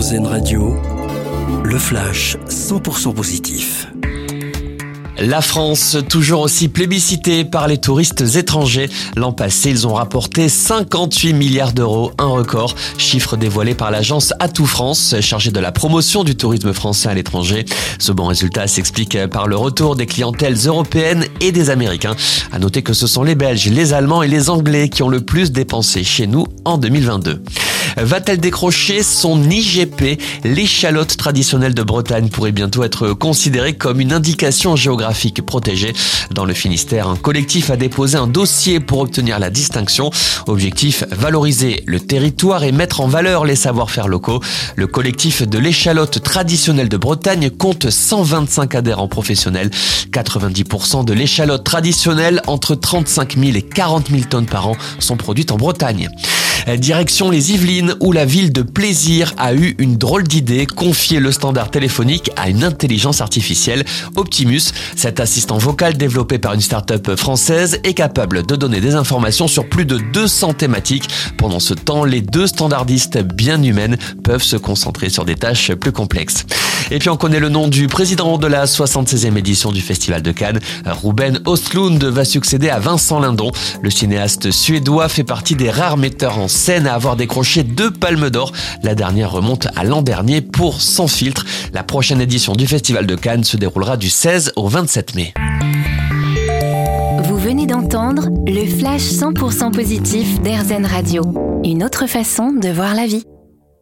RZN Radio, le flash 100% positif. La France, toujours aussi plébiscitée par les touristes étrangers. L'an passé, ils ont rapporté 58 milliards d'euros, un record, chiffre dévoilé par l'agence Atout France, chargée de la promotion du tourisme français à l'étranger. Ce bon résultat s'explique par le retour des clientèles européennes et des Américains. À noter que ce sont les Belges, les Allemands et les Anglais qui ont le plus dépensé chez nous en 2022. Va-t-elle décrocher son IGP L'échalote traditionnelle de Bretagne pourrait bientôt être considérée comme une indication géographique protégée. Dans le Finistère, un collectif a déposé un dossier pour obtenir la distinction. Objectif, valoriser le territoire et mettre en valeur les savoir-faire locaux. Le collectif de l'échalote traditionnelle de Bretagne compte 125 adhérents professionnels. 90% de l'échalote traditionnelle, entre 35 000 et 40 000 tonnes par an, sont produites en Bretagne. Direction les Yvelines où la ville de Plaisir a eu une drôle d'idée, confier le standard téléphonique à une intelligence artificielle, Optimus. Cet assistant vocal développé par une start-up française est capable de donner des informations sur plus de 200 thématiques. Pendant ce temps, les deux standardistes bien humaines peuvent se concentrer sur des tâches plus complexes. Et puis on connaît le nom du président de la 76e édition du Festival de Cannes. Ruben Ostlund va succéder à Vincent Lindon. Le cinéaste suédois fait partie des rares metteurs en scène à avoir décroché deux palmes d'or. La dernière remonte à l'an dernier pour Sans filtre. La prochaine édition du Festival de Cannes se déroulera du 16 au 27 mai. Vous venez d'entendre le flash 100% positif d'Airzen Radio. Une autre façon de voir la vie.